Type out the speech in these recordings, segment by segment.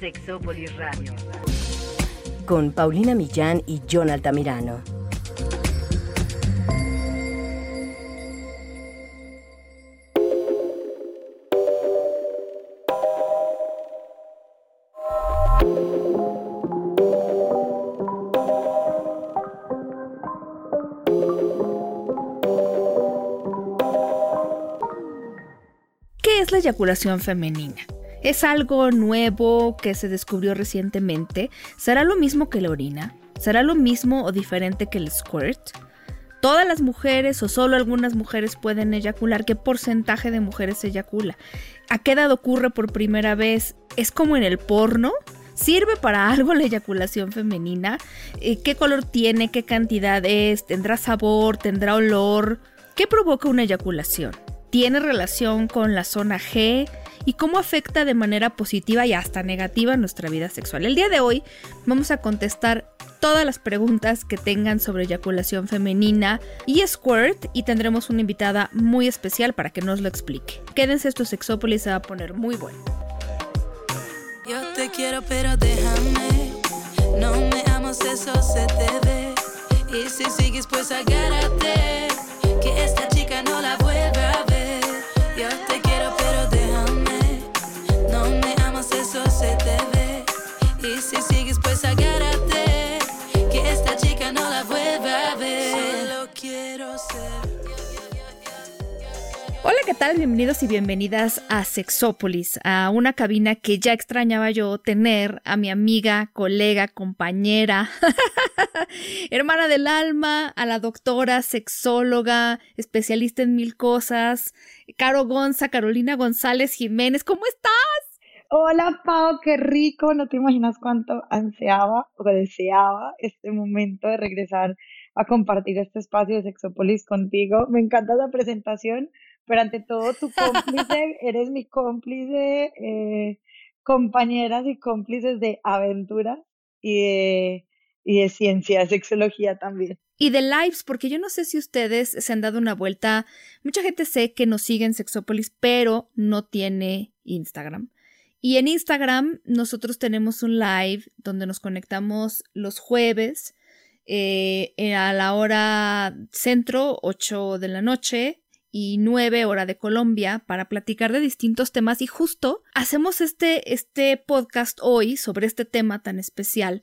Sexópolis Radio. Con Paulina Millán y John Altamirano. ¿Qué es la eyaculación femenina? ¿Es algo nuevo que se descubrió recientemente? ¿Será lo mismo que la orina? ¿Será lo mismo o diferente que el squirt? ¿Todas las mujeres o solo algunas mujeres pueden eyacular? ¿Qué porcentaje de mujeres eyacula? ¿A qué edad ocurre por primera vez? ¿Es como en el porno? ¿Sirve para algo la eyaculación femenina? Eh, ¿Qué color tiene? ¿Qué cantidad es? ¿Tendrá sabor? ¿Tendrá olor? ¿Qué provoca una eyaculación? ¿Tiene relación con la zona G? Y cómo afecta de manera positiva y hasta negativa nuestra vida sexual. El día de hoy vamos a contestar todas las preguntas que tengan sobre eyaculación femenina y squirt y tendremos una invitada muy especial para que nos lo explique. Quédense, esto Sexópolis se va a poner muy bueno. Yo te quiero pero déjame, no me amas eso se te ve y si sigues pues agárrate que esta chica no la vuelva Hola, ¿qué tal? Bienvenidos y bienvenidas a Sexópolis, a una cabina que ya extrañaba yo tener a mi amiga, colega, compañera, hermana del alma, a la doctora, sexóloga, especialista en mil cosas, Caro Gonza, Carolina González Jiménez. ¿Cómo estás? Hola Pau, qué rico, no te imaginas cuánto ansiaba o deseaba este momento de regresar a compartir este espacio de Sexópolis contigo. Me encanta la presentación, pero ante todo tu cómplice, eres mi cómplice, eh, compañeras y cómplices de aventura y de, y de ciencia, sexología también. Y de lives, porque yo no sé si ustedes se han dado una vuelta. Mucha gente sé que nos sigue en Sexópolis, pero no tiene Instagram. Y en Instagram nosotros tenemos un live donde nos conectamos los jueves eh, a la hora centro, 8 de la noche y 9 hora de Colombia para platicar de distintos temas y justo hacemos este, este podcast hoy sobre este tema tan especial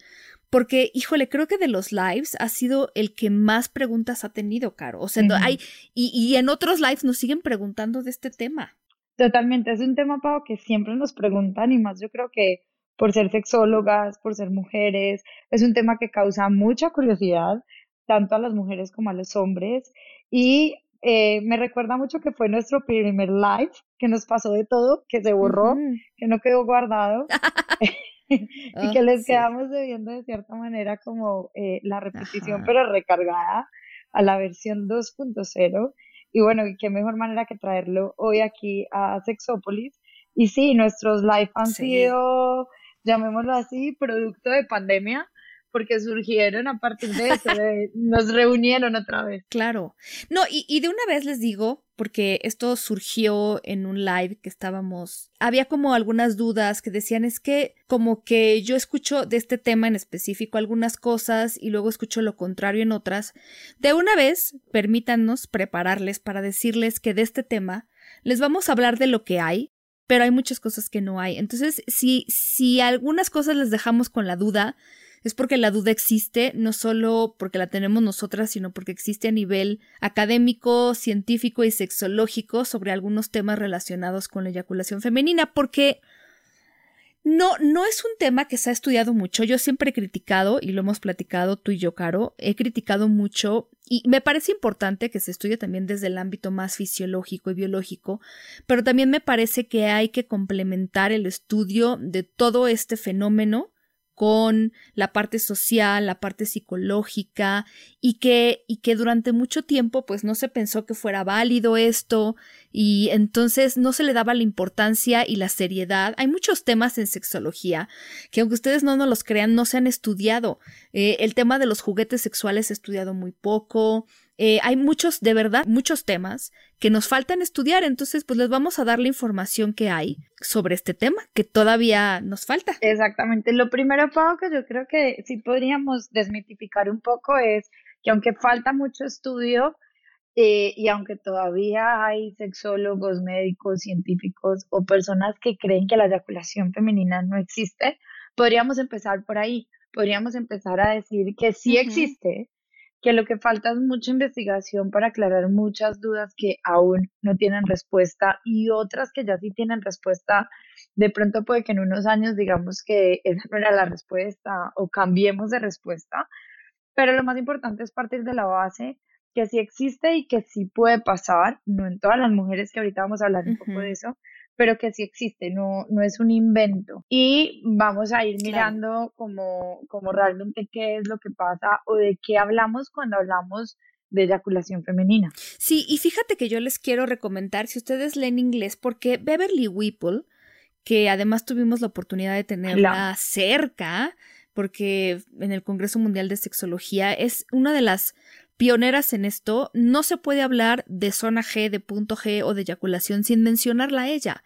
porque, híjole, creo que de los lives ha sido el que más preguntas ha tenido, Caro. O sea, hay, y, y en otros lives nos siguen preguntando de este tema. Totalmente, es un tema, Pau, que siempre nos preguntan y más yo creo que por ser sexólogas, por ser mujeres, es un tema que causa mucha curiosidad, tanto a las mujeres como a los hombres. Y eh, me recuerda mucho que fue nuestro primer live, que nos pasó de todo, que se borró, que no quedó guardado y Ah, que les sí. quedamos debiendo de cierta manera como eh, la repetición, Ajá. pero recargada a la versión 2.0. Y bueno, y qué mejor manera que traerlo hoy aquí a Sexópolis. Y sí, nuestros live han Sí. sido, llamémoslo así, producto de pandemia, porque surgieron a partir de eso, nos reunieron otra vez. Claro. No, y, y de una vez les digo, porque esto surgió en un live que estábamos, había como algunas dudas que decían es que como que yo escucho de este tema en específico algunas cosas y luego escucho lo contrario en otras. De una vez, permítanos prepararles para decirles que de este tema les vamos a hablar de lo que hay, pero hay muchas cosas que no hay. Entonces, si, si algunas cosas les dejamos con la duda, es porque la duda existe, no solo porque la tenemos nosotras, sino porque existe a nivel académico, científico y sexológico sobre algunos temas relacionados con la eyaculación femenina, porque no, no es un tema que se ha estudiado mucho. Yo siempre he criticado, y lo hemos platicado tú y yo, Caro, he criticado mucho, y me parece importante que se estudie también desde el ámbito más fisiológico y biológico, pero también me parece que hay que complementar el estudio de todo este fenómeno con la parte social, la parte psicológica y que, y que durante mucho tiempo pues no se pensó que fuera válido esto y entonces no se le daba la importancia y la seriedad. Hay muchos temas en sexología que aunque ustedes no nos los crean no se han estudiado. Eh, el tema de los juguetes sexuales se ha estudiado muy poco. Eh, hay muchos, de verdad, muchos temas que nos faltan estudiar, entonces pues les vamos a dar la información que hay sobre este tema, que todavía nos falta. Exactamente. Lo primero, Pau, que yo creo que sí podríamos desmitificar un poco es que aunque falta mucho estudio, eh, y aunque todavía hay sexólogos, médicos, científicos o personas que creen que la eyaculación femenina no existe, podríamos empezar por ahí. Podríamos empezar a decir que sí existe, que lo que falta es mucha investigación para aclarar muchas dudas que aún no tienen respuesta y otras que ya sí tienen respuesta. De pronto puede que en unos años digamos que esa no era la respuesta o cambiemos de respuesta, pero lo más importante es partir de la base que sí existe y que sí puede pasar, no en todas las mujeres, que ahorita vamos a hablar un poco de eso, pero que sí existe, no, no es un invento. Y vamos a ir mirando como, como realmente qué es lo que pasa o de qué hablamos cuando hablamos de eyaculación femenina. Sí, y fíjate que yo les quiero recomendar, si ustedes leen inglés, porque Beverly Whipple, que además tuvimos la oportunidad de tenerla cerca, porque en el Congreso Mundial de Sexología es una de las pioneras en esto, no se puede hablar de zona G, de punto G o de eyaculación sin mencionarla a ella,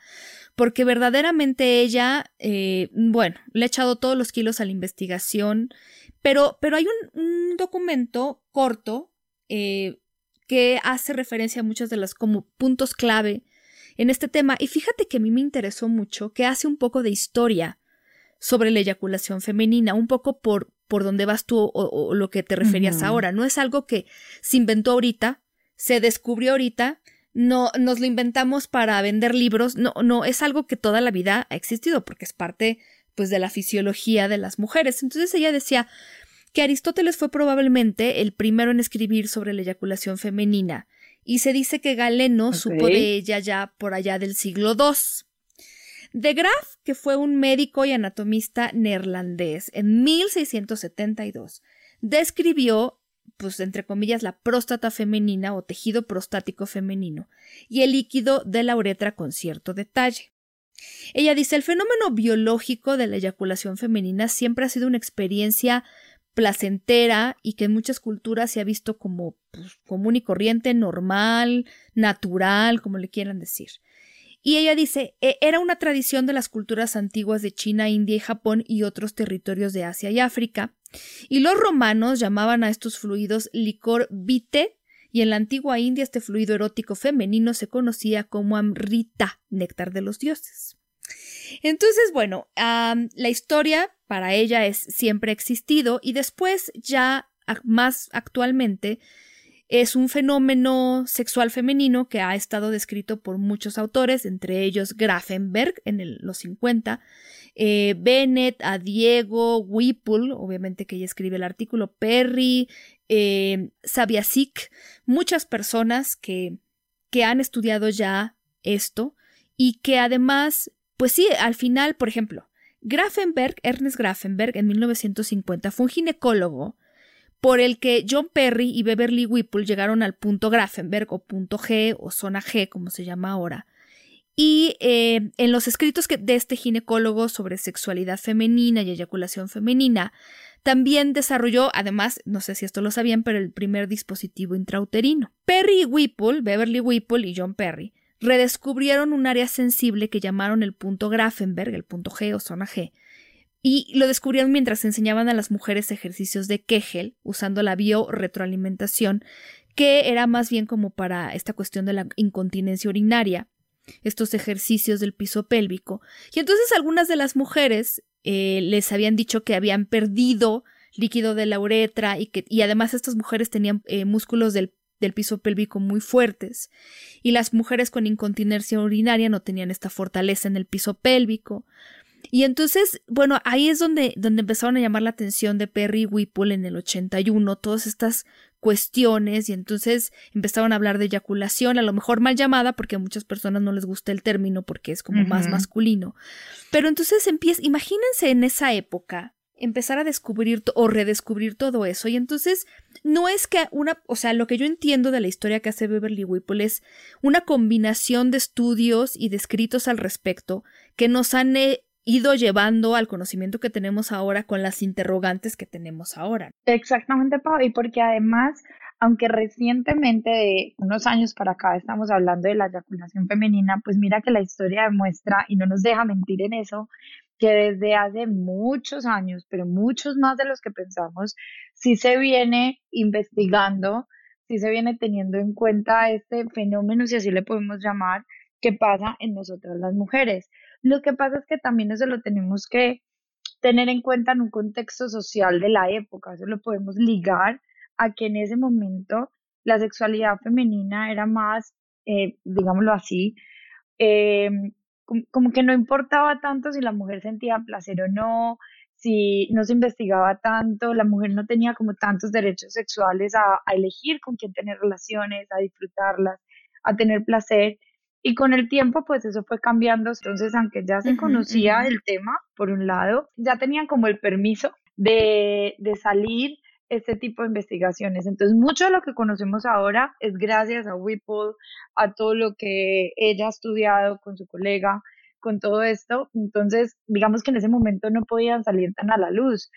porque verdaderamente ella, eh, bueno, le ha echado todos los kilos a la investigación, pero, pero hay un, documento corto eh, que hace referencia a muchos de los como puntos clave en este tema, y fíjate que a mí me interesó mucho que hace un poco de historia sobre la eyaculación femenina, un poco por, por donde vas tú o, lo que te referías ahora. No es algo que se inventó ahorita, se descubrió ahorita, no nos lo inventamos para vender libros, no, no, es algo que toda la vida ha existido porque es parte pues de la fisiología de las mujeres. Entonces ella decía que Aristóteles fue probablemente el primero en escribir sobre la eyaculación femenina y se dice que Galeno supo de ella ya por allá del siglo II. De Graaf, que fue un médico y anatomista neerlandés en 1672, describió, pues entre comillas, la próstata femenina o tejido prostático femenino y el líquido de la uretra con cierto detalle. Ella dice, el fenómeno biológico de la eyaculación femenina siempre ha sido una experiencia placentera y que en muchas culturas se ha visto como pues, común y corriente, normal, natural, como le quieran decir. Y ella dice, e, era una tradición de las culturas antiguas de China, India y Japón y otros territorios de Asia y África. Y los romanos llamaban a estos fluidos licor vite, y en la antigua India este fluido erótico femenino se conocía como amrita, néctar de los dioses. Entonces, bueno, la historia para ella es siempre existido y después ya más actualmente es un fenómeno sexual femenino que ha estado descrito por muchos autores, entre ellos Grafenberg en los 50, eh, Bennett, a Diego, Whipple, obviamente que ella escribe el artículo, Perry, eh, Sabiasik, muchas personas que, que han estudiado ya esto y que además, pues sí, al final, por ejemplo, Grafenberg, Ernest Grafenberg, en 1950 fue un ginecólogo por el que John Perry y Beverly Whipple llegaron al punto Grafenberg o punto G o zona G, como se llama ahora. Y eh, en los escritos que, de este ginecólogo sobre sexualidad femenina y eyaculación femenina, también desarrolló, además, no sé si esto lo sabían, pero el primer dispositivo intrauterino. Perry Whipple, Beverly Whipple y John Perry, redescubrieron un área sensible que llamaron el punto Grafenberg, el punto G o zona G, y lo descubrieron mientras enseñaban a las mujeres ejercicios de Kegel usando la biorretroalimentación, que era más bien como para esta cuestión de la incontinencia urinaria, estos ejercicios del piso pélvico. Y entonces algunas de las mujeres eh, les habían dicho que habían perdido líquido de la uretra y que y además estas mujeres tenían eh, músculos del, del piso pélvico muy fuertes y las mujeres con incontinencia urinaria no tenían esta fortaleza en el piso pélvico. Y entonces, bueno, ahí es donde, donde empezaron a llamar la atención de Perry y Whipple en el 81, todas estas cuestiones, y entonces empezaron a hablar de eyaculación, a lo mejor mal llamada, porque a muchas personas no les gusta el término porque es como más masculino. Pero entonces empieza, imagínense en esa época, empezar a descubrir o redescubrir todo eso. Y entonces no es que una, o sea, lo que yo entiendo de la historia que hace Beverly Whipple es una combinación de estudios y de escritos al respecto que nos han eh, ido llevando al conocimiento que tenemos ahora con las interrogantes que tenemos ahora. Exactamente, Pau, y porque además aunque recientemente, de unos años para acá, estamos hablando de la eyaculación femenina, pues mira que la historia demuestra, y no nos deja mentir en eso, que desde hace muchos años, pero muchos más de los que pensamos, sí se viene investigando, sí se viene teniendo en cuenta este fenómeno, si así le podemos llamar, que pasa en nosotras las mujeres. Lo que pasa es que también eso lo tenemos que tener en cuenta en un contexto social de la época, eso lo podemos ligar a que en ese momento la sexualidad femenina era más, eh, digámoslo así, eh, como, que no importaba tanto si la mujer sentía placer o no, si no se investigaba tanto, la mujer no tenía como tantos derechos sexuales a, elegir con quién tener relaciones, a disfrutarlas, a tener placer. Y con el tiempo, pues eso fue cambiando. Entonces, aunque ya se conocía el tema, por un lado, ya tenían como el permiso de, de salir este tipo de investigaciones. Entonces, mucho de lo que conocemos ahora es gracias a Whipple, a todo lo que ella ha estudiado con su colega, con todo esto. Entonces, digamos que en ese momento no podían salir tan a la luz.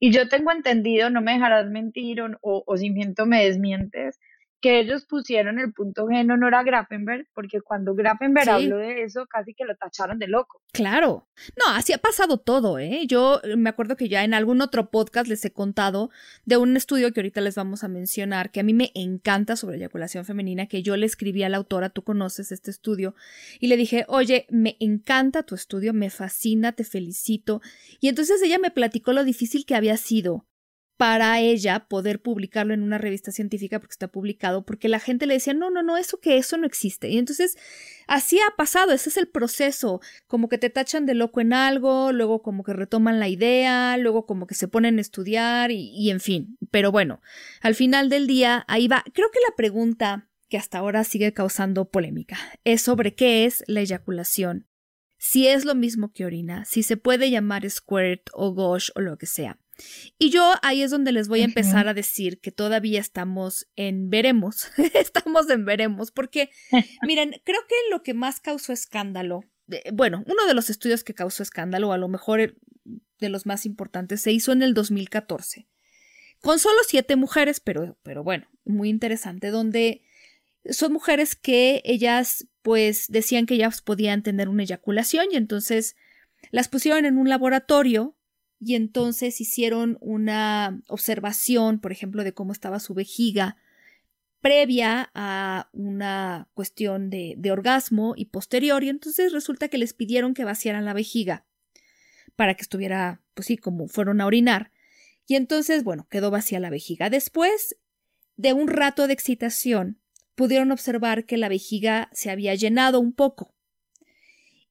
Y yo tengo entendido, no me dejarás mentir o, o, o si miento me desmientes, que ellos pusieron el punto G en honor a Grafenberg, porque cuando Grafenberg habló de eso, casi que lo tacharon de loco. Claro. No, así ha pasado todo, ¿eh? Yo me acuerdo que ya en algún otro podcast les he contado de un estudio que ahorita les vamos a mencionar, que a mí me encanta sobre eyaculación femenina, que yo le escribí a la autora, tú conoces este estudio, y le dije, oye, me encanta tu estudio, me fascina, te felicito. Y entonces ella me platicó lo difícil que había sido para ella poder publicarlo en una revista científica porque está publicado, porque la gente le decía, no, no, no, eso que eso no existe. Y entonces así ha pasado, ese es el proceso, como que te tachan de loco en algo, luego como que retoman la idea, luego como que se ponen a estudiar y, en fin. Pero bueno, al final del día, ahí va. Creo que la pregunta que hasta ahora sigue causando polémica es sobre qué es la eyaculación. Si es lo mismo que orina, si se puede llamar squirt o gosh o lo que sea. Y yo ahí es donde les voy a empezar a decir que todavía estamos en veremos, estamos en veremos, porque miren, creo que lo que más causó escándalo, bueno, uno de los estudios que causó escándalo, a lo mejor de los más importantes, se hizo en el 2014, con solo siete mujeres, pero, pero bueno, muy interesante, donde son mujeres que ellas pues decían que ellas podían tener una eyaculación y entonces las pusieron en un laboratorio y entonces hicieron una observación, por ejemplo, de cómo estaba su vejiga previa a una cuestión de, orgasmo y posterior, y entonces resulta que les pidieron que vaciaran la vejiga para que estuviera, pues sí, como fueron a orinar. Y entonces, bueno, quedó vacía la vejiga. Después de un rato de excitación, pudieron observar que la vejiga se había llenado un poco.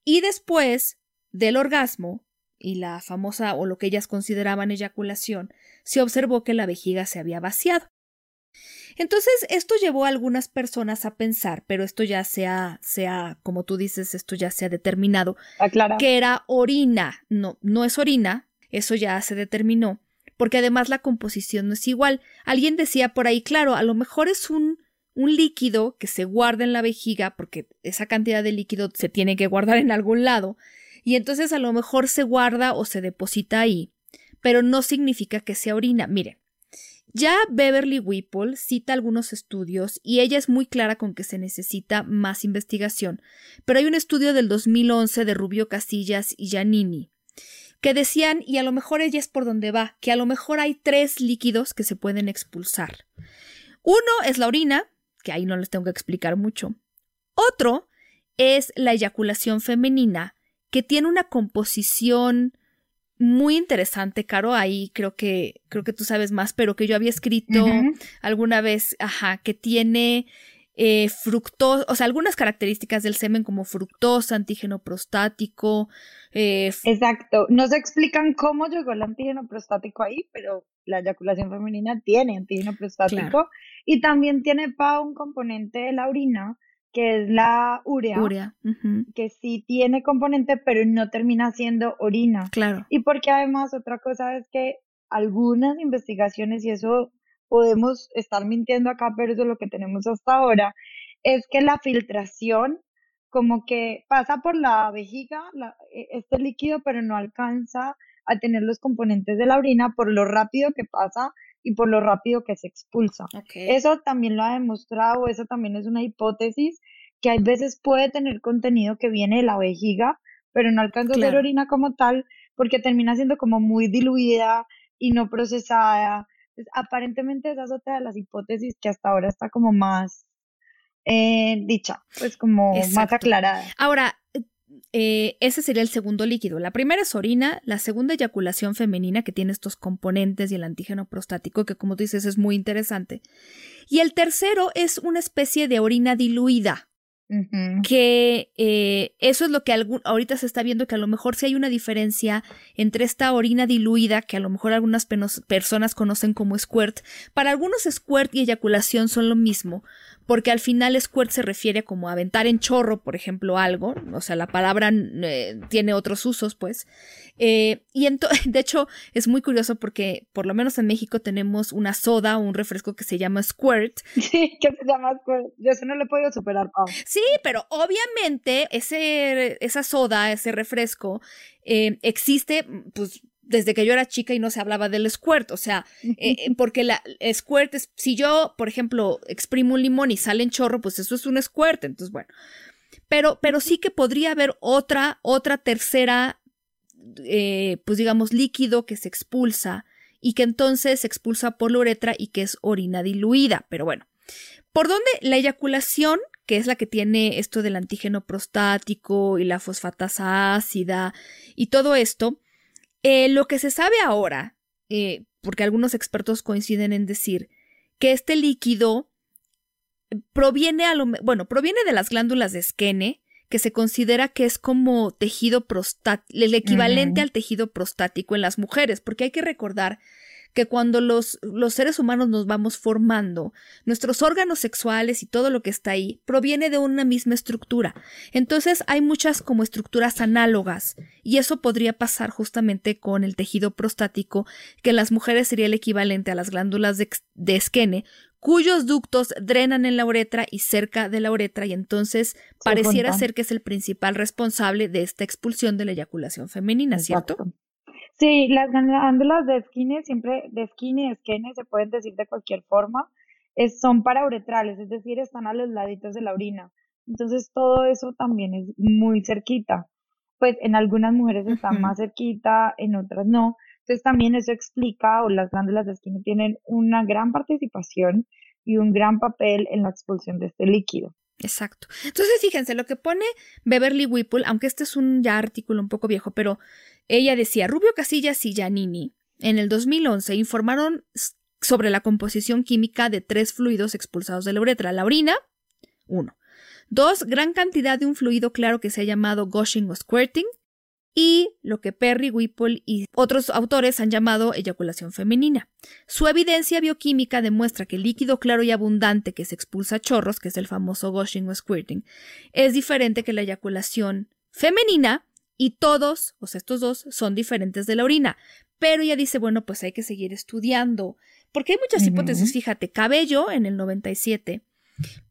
Y después del orgasmo, y la famosa o lo que ellas consideraban eyaculación, se observó que la vejiga se había vaciado. Entonces, esto llevó a algunas personas a pensar, pero esto ya se ha, como tú dices, esto ya se ha determinado, que era orina. No, no es orina, eso ya se determinó, porque además la composición no es igual. Alguien decía por ahí, claro, a lo mejor es un, un líquido que se guarda en la vejiga, porque esa cantidad de líquido se tiene que guardar en algún lado, y entonces a lo mejor se guarda o se deposita ahí, pero no significa que sea orina. Miren, ya Beverly Whipple cita algunos estudios y ella es muy clara con que se necesita más investigación, pero hay un estudio del 2011 de Rubio Casillas y Giannini que decían, y a lo mejor ella es por donde va, que a lo mejor hay tres líquidos que se pueden expulsar. Uno es la orina, que ahí no les tengo que explicar mucho. Otro es la eyaculación femenina, que tiene una composición muy interesante, Caro. Ahí creo que, creo que tú sabes más, pero que yo había escrito alguna vez, ajá, que tiene eh, fructosa, o sea, algunas características del semen como fructosa, antígeno prostático. Eh, Exacto. No se explican cómo llegó el antígeno prostático ahí, pero la eyaculación femenina tiene antígeno prostático y también tiene pa un componente de la orina que es la urea, que sí tiene componente, pero no termina siendo orina. Claro. Y porque además otra cosa es que algunas investigaciones, y eso podemos estar mintiendo acá, pero eso es lo que tenemos hasta ahora, es que la filtración como que pasa por la vejiga, e, este líquido, pero no alcanza a tener los componentes de la orina por lo rápido que pasa y por lo rápido que se expulsa. Eso también lo ha demostrado, eso también es una hipótesis que hay veces puede tener contenido que viene de la vejiga, pero no alcanza a ser orina como tal porque termina siendo como muy diluida y no procesada. aparentemente esa es otra de las hipótesis que hasta ahora está como más eh, dicha, pues como más aclarada. Ahora, eh, ese sería el segundo líquido. La primera es orina, la segunda eyaculación femenina que tiene estos componentes y el antígeno prostático que como dices es muy interesante. Y el tercero es una especie de orina diluida. Que eh, eso es lo que ahorita se está viendo que a lo mejor sí hay una diferencia entre esta orina diluida, que a lo mejor algunas personas conocen como squirt. Para algunos squirt y eyaculación son lo mismo, porque al final squirt se refiere como a aventar en chorro, por ejemplo, algo, o sea, la palabra eh, tiene otros usos, pues. Eh, y de hecho es muy curioso porque por lo menos en México tenemos una soda o un refresco que se llama squirt. Sí, que se llama squirt. Yo eso no lo he podido superar. Sí, pero obviamente ese, esa soda, ese refresco, eh, existe, pues desde que yo era chica y no se hablaba del squirt, o sea, eh, eh, porque la squirt es, si yo, por ejemplo, exprimo un limón y sale en chorro, pues eso es un squirt, entonces bueno, pero, pero sí que podría haber otra, otra tercera, eh, pues digamos, líquido que se expulsa y que entonces se expulsa por la uretra y que es orina diluida, pero bueno, ¿por dónde la eyaculación? que es la que tiene esto del antígeno prostático y la fosfatasa ácida y todo esto, eh, lo que se sabe ahora, eh, porque algunos expertos coinciden en decir que este líquido proviene a lo bueno, proviene de las glándulas de Skene, que se considera que es como tejido prostático, el equivalente al tejido prostático en las mujeres, porque hay que recordar que cuando los, los seres humanos nos vamos formando, nuestros órganos sexuales y todo lo que está ahí proviene de una misma estructura. Entonces hay muchas como estructuras análogas y eso podría pasar justamente con el tejido prostático, que en las mujeres sería el equivalente a las glándulas de, de esquene, cuyos ductos drenan en la uretra y cerca de la uretra y entonces pareciera ser que es el principal responsable de esta expulsión de la eyaculación femenina, ¿cierto? Sí, las glándulas de Skene, siempre de Skene y se pueden decir de cualquier forma, es, son parauretrales, es decir, están a los laditos de la orina. Entonces todo eso también es muy cerquita. Pues en algunas mujeres están más cerquita, en otras no. Entonces también eso explica, o las glándulas de Skene tienen una gran participación y un gran papel en la expulsión de este líquido. Exacto. Entonces, fíjense, lo que pone Beverly Whipple, aunque este es un ya artículo un poco viejo, pero ella decía, Rubio Casillas y Giannini en el 2011 informaron sobre la composición química de tres fluidos expulsados de la uretra. La orina, uno. Dos, gran cantidad de un fluido claro que se ha llamado gushing o squirting y lo que Perry, Whipple y otros autores han llamado eyaculación femenina. Su evidencia bioquímica demuestra que el líquido claro y abundante que se expulsa a chorros, que es el famoso gushing o squirting, es diferente que la eyaculación femenina y todos, o sea, estos dos, son diferentes de la orina. Pero ella dice, bueno, pues hay que seguir estudiando, porque hay muchas hipótesis, fíjate, Cabello en el 97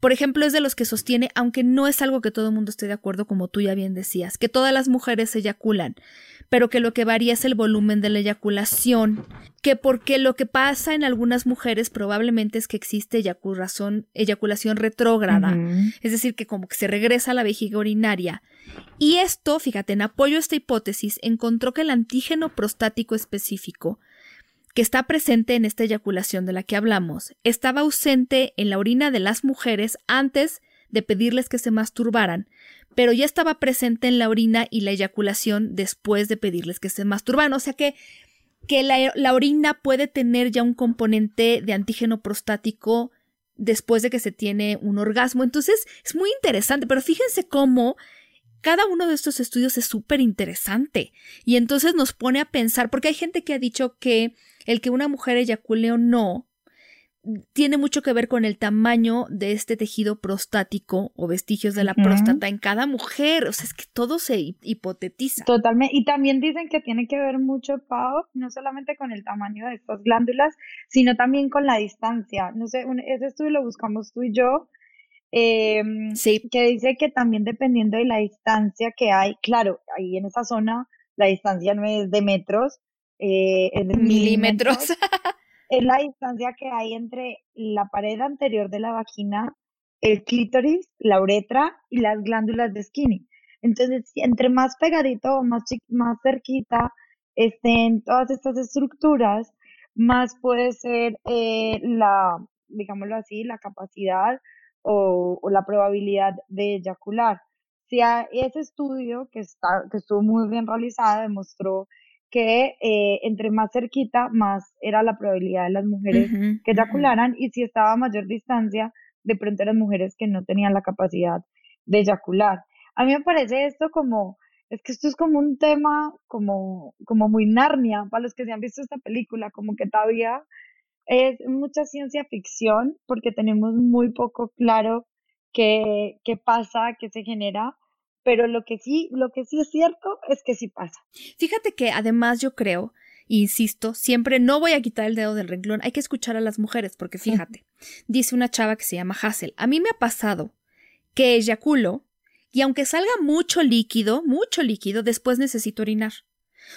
por ejemplo, es de los que sostiene, aunque no es algo que todo el mundo esté de acuerdo, como tú ya bien decías, que todas las mujeres eyaculan, pero que lo que varía es el volumen de la eyaculación, que porque lo que pasa en algunas mujeres probablemente es que existe eyaculación, eyaculación retrógrada, es decir, que como que se regresa a la vejiga urinaria. Y esto, fíjate, en apoyo a esta hipótesis, encontró que el antígeno prostático específico que está presente en esta eyaculación de la que hablamos, estaba ausente en la orina de las mujeres antes de pedirles que se masturbaran, pero ya estaba presente en la orina y la eyaculación después de pedirles que se masturbaran. O sea que, que la, la orina puede tener ya un componente de antígeno prostático después de que se tiene un orgasmo. Entonces es muy interesante, pero fíjense cómo cada uno de estos estudios es súper interesante y entonces nos pone a pensar, porque hay gente que ha dicho que el que una mujer eyacule o no tiene mucho que ver con el tamaño de este tejido prostático o vestigios de la próstata en cada mujer. O sea, es que todo se hipotetiza. Totalmente. Y también dicen que tiene que ver mucho, Pau, no solamente con el tamaño de estas glándulas, sino también con la distancia. No sé, ese estudio lo buscamos tú y yo. Sí. Que dice que también dependiendo de la distancia que hay, claro, ahí en esa zona la distancia no es de metros, eh, milímetros. es la distancia que hay entre la pared anterior de la vagina, el clítoris, la uretra y las glándulas de skinny. Entonces, entre más pegadito o más, más cerquita estén todas estas estructuras, más puede ser eh, la, digámoslo así, la capacidad o, la probabilidad de eyacular. Si ese estudio que, está, que estuvo muy bien realizado demostró que eh, entre más cerquita, más era la probabilidad de las mujeres que eyacularan y si estaba a mayor distancia, de pronto eran mujeres que no tenían la capacidad de eyacular. A mí me parece esto como, es que esto es como un tema como, como muy Narnia, para los que se han visto esta película, como que todavía es mucha ciencia ficción porque tenemos muy poco claro qué, qué pasa, qué se genera, pero lo que sí, lo que sí es cierto es que sí pasa. Fíjate que además yo creo, insisto, siempre no voy a quitar el dedo del renglón, hay que escuchar a las mujeres, porque fíjate, dice una chava que se llama Hassel, a mí me ha pasado que eyaculo y aunque salga mucho líquido, mucho líquido, después necesito orinar.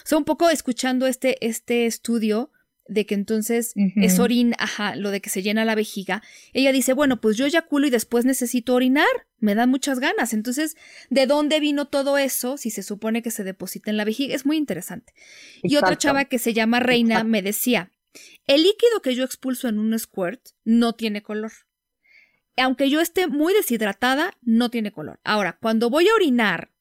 O sea, un poco escuchando este, este estudio, de que entonces es orina, ajá, lo de que se llena la vejiga. Ella dice, bueno, pues yo eyaculo y después necesito orinar, me dan muchas ganas. Entonces, ¿de dónde vino todo eso si se supone que se deposita en la vejiga? Es muy interesante. Y otra chava que se llama Reina me decía, el líquido que yo expulso en un squirt no tiene color. Aunque yo esté muy deshidratada, no tiene color. Ahora, cuando voy a orinar,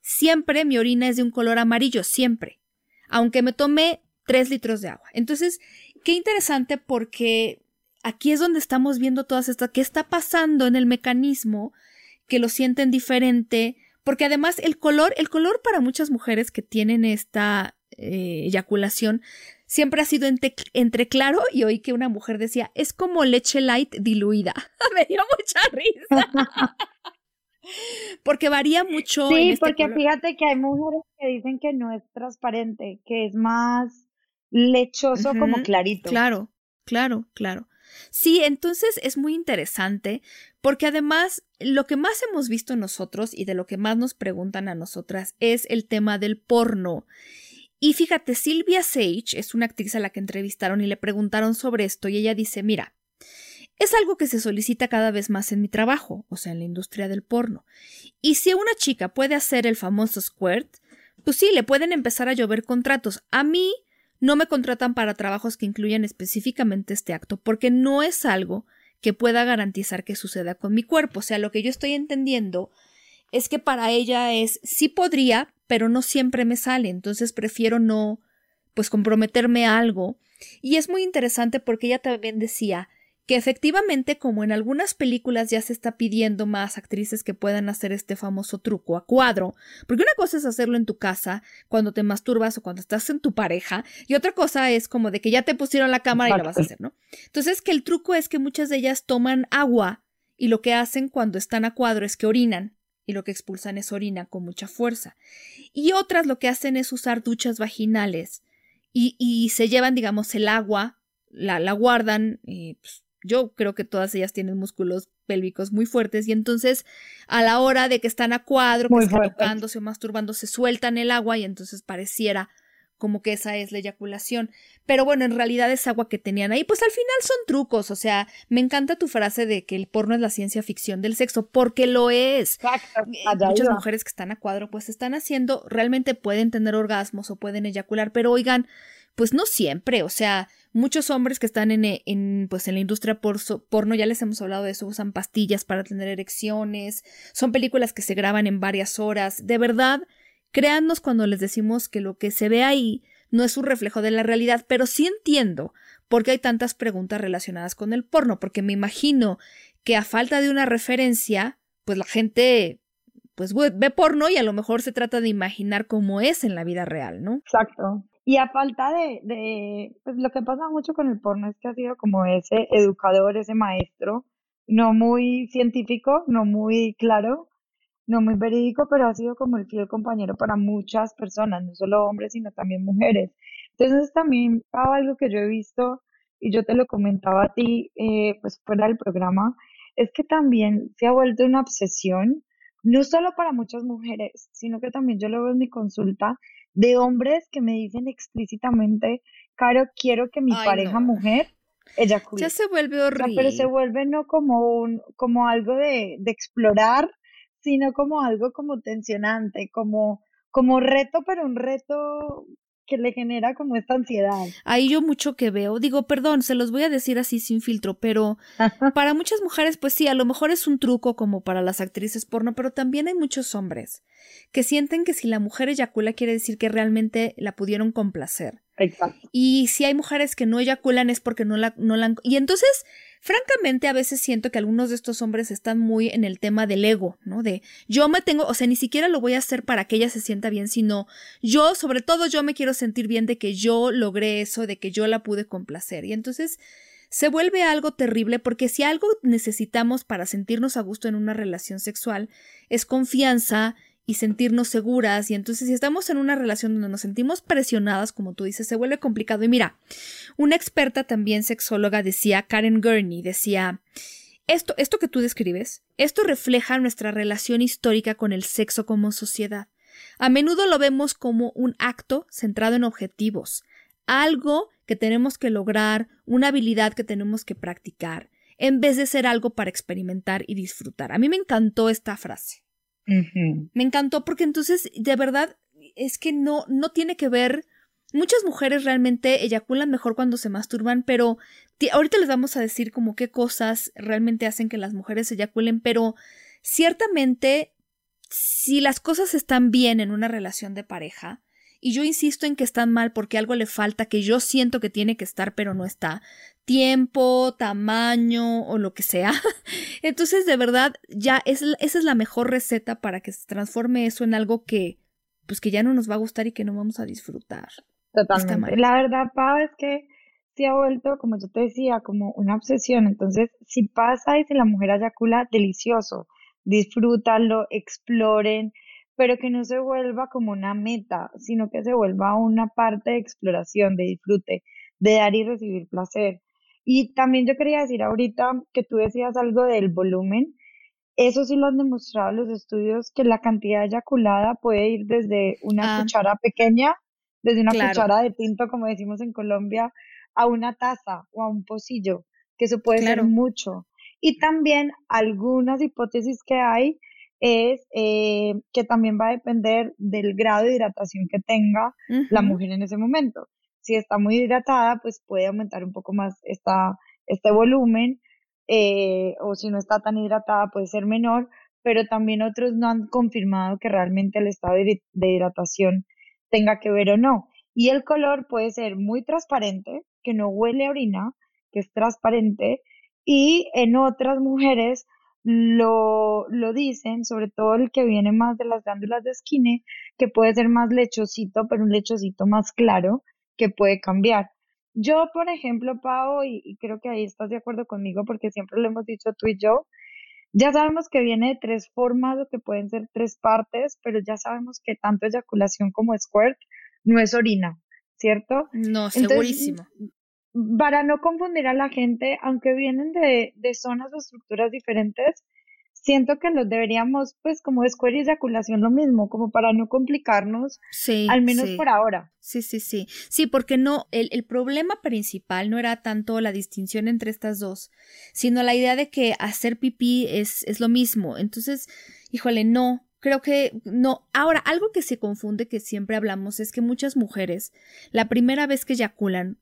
siempre mi orina es de un color amarillo, siempre. Aunque me tome 3 litros de agua. Entonces, qué interesante porque aquí es donde estamos viendo todas estas, qué está pasando en el mecanismo, que lo sienten diferente, porque además el color, el color para muchas mujeres que tienen esta eh, eyaculación siempre ha sido entre, claro y oí que una mujer decía, es como leche light diluida. Me dio mucha risa. porque varía mucho. Sí, este porque fíjate que hay mujeres que dicen que no es transparente, que es más lechoso como clarito. Claro, claro, claro. Sí, entonces es muy interesante porque además lo que más hemos visto nosotros y de lo que más nos preguntan a nosotras es el tema del porno. Y fíjate, Silvia Sage es una actriz a la que entrevistaron y le preguntaron sobre esto y ella dice, mira, es algo que se solicita cada vez más en mi trabajo, o sea, en la industria del porno. Y si una chica puede hacer el famoso squirt, pues sí, le pueden empezar a llover contratos. A mí no me contratan para trabajos que incluyan específicamente este acto, porque no es algo que pueda garantizar que suceda con mi cuerpo. O sea, lo que yo estoy entendiendo es que para ella es sí podría, pero no siempre me sale, entonces prefiero no pues comprometerme a algo. Y es muy interesante porque ella también decía que efectivamente, como en algunas películas ya se está pidiendo más actrices que puedan hacer este famoso truco a cuadro, porque una cosa es hacerlo en tu casa cuando te masturbas o cuando estás en tu pareja, y otra cosa es como de que ya te pusieron la cámara y lo vas a hacer, ¿no? Entonces, que el truco es que muchas de ellas toman agua y lo que hacen cuando están a cuadro es que orinan y lo que expulsan es orina con mucha fuerza. Y otras lo que hacen es usar duchas vaginales y, y se llevan, digamos, el agua, la, la guardan, y, pues, yo creo que todas ellas tienen músculos pélvicos muy fuertes y entonces a la hora de que están a cuadro, que están tocándose o masturbándose, sueltan el agua y entonces pareciera como que esa es la eyaculación. Pero bueno, en realidad es agua que tenían ahí. Pues al final son trucos. O sea, me encanta tu frase de que el porno es la ciencia ficción del sexo, porque lo es. Exacto. Eh, muchas mujeres que están a cuadro, pues están haciendo, realmente pueden tener orgasmos o pueden eyacular, pero oigan, pues no siempre. O sea, Muchos hombres que están en, en, pues en la industria porno, ya les hemos hablado de eso, usan pastillas para tener erecciones, son películas que se graban en varias horas. De verdad, créannos cuando les decimos que lo que se ve ahí no es un reflejo de la realidad, pero sí entiendo por qué hay tantas preguntas relacionadas con el porno, porque me imagino que a falta de una referencia, pues la gente pues ve porno y a lo mejor se trata de imaginar cómo es en la vida real, ¿no? Exacto. Y a falta de, de, pues lo que pasa mucho con el porno es que ha sido como ese educador, ese maestro, no muy científico, no muy claro, no muy verídico, pero ha sido como el fiel compañero para muchas personas, no solo hombres, sino también mujeres. Entonces también algo que yo he visto, y yo te lo comentaba a ti, eh, pues fuera del programa, es que también se ha vuelto una obsesión, no solo para muchas mujeres, sino que también yo lo veo en mi consulta, de hombres que me dicen explícitamente Caro, quiero que mi pareja mujer eyacule. Ya se vuelve horrible. pero se vuelve no como un, como algo de, de explorar, sino como algo como tensionante, como, como reto, pero un reto que le genera como esta ansiedad. Ahí yo mucho que veo, digo, perdón, se los voy a decir así sin filtro, pero para muchas mujeres, pues sí, a lo mejor es un truco como para las actrices porno, pero también hay muchos hombres que sienten que si la mujer eyacula quiere decir que realmente la pudieron complacer. Exacto. Y si hay mujeres que no eyaculan es porque no la, no la han... Y entonces Francamente, a veces siento que algunos de estos hombres están muy en el tema del ego, ¿no? De yo me tengo, o sea, ni siquiera lo voy a hacer para que ella se sienta bien, sino yo, sobre todo yo me quiero sentir bien de que yo logré eso, de que yo la pude complacer. Y entonces se vuelve algo terrible porque si algo necesitamos para sentirnos a gusto en una relación sexual es confianza y sentirnos seguras. Y entonces, si estamos en una relación donde nos sentimos presionadas, como tú dices, se vuelve complicado. Y mira, una experta también sexóloga decía, Karen Gurney, decía, esto, esto que tú describes, esto refleja nuestra relación histórica con el sexo como sociedad. A menudo lo vemos como un acto centrado en objetivos, algo que tenemos que lograr, una habilidad que tenemos que practicar, en vez de ser algo para experimentar y disfrutar. A mí me encantó esta frase. Me encantó porque entonces, de verdad, es que no, no tiene que ver. Muchas mujeres realmente eyaculan mejor cuando se masturban, pero ahorita les vamos a decir como qué cosas realmente hacen que las mujeres eyaculen, pero ciertamente, si las cosas están bien en una relación de pareja, y yo insisto en que están mal porque algo le falta que yo siento que tiene que estar pero no está, tiempo, tamaño o lo que sea. Entonces, de verdad, ya es, esa es la mejor receta para que se transforme eso en algo que, pues que ya no nos va a gustar y que no vamos a disfrutar. Totalmente. La verdad, Pau, es que se ha vuelto, como yo te decía, como una obsesión. Entonces, si pasa y si la mujer eyacula, delicioso. Disfrútalo, exploren, pero que no se vuelva como una meta, sino que se vuelva una parte de exploración, de disfrute, de dar y recibir placer. Y también yo quería decir ahorita que tú decías algo del volumen. Eso sí lo han demostrado los estudios, que la cantidad eyaculada puede ir desde una ah. cuchara pequeña, desde una cuchara de tinto, como decimos en Colombia, a una taza o a un pocillo, que eso puede ser mucho. Y también algunas hipótesis que hay es eh, que también va a depender del grado de hidratación que tenga la mujer en ese momento. Si está muy hidratada, pues puede aumentar un poco más esta, este volumen, eh, o si no está tan hidratada, puede ser menor, pero también otros no han confirmado que realmente el estado de, hidratación tenga que ver o no. Y el color puede ser muy transparente, que no huele a orina, que es transparente, y en otras mujeres lo, lo dicen, sobre todo el que viene más de las glándulas de skin, que puede ser más lechosito, pero un lechosito más claro, que puede cambiar. Yo, por ejemplo, Pau, y, creo que ahí estás de acuerdo conmigo porque siempre lo hemos dicho tú y yo, ya sabemos que viene de tres formas o que pueden ser tres partes, pero ya sabemos que tanto eyaculación como squirt no es orina, ¿cierto? No, segurísimo. Para no confundir a la gente, aunque vienen de, de zonas o estructuras diferentes, siento que los deberíamos, pues como escuela y eyaculación lo mismo, como para no complicarnos, sí, al menos por ahora. Sí, sí, sí. Sí, porque no, el, el, problema principal no era tanto la distinción entre estas dos, sino la idea de que hacer pipí es, es lo mismo. Entonces, híjole, no, creo que no. Ahora, algo que se confunde, que siempre hablamos, es que muchas mujeres, la primera vez que eyaculan,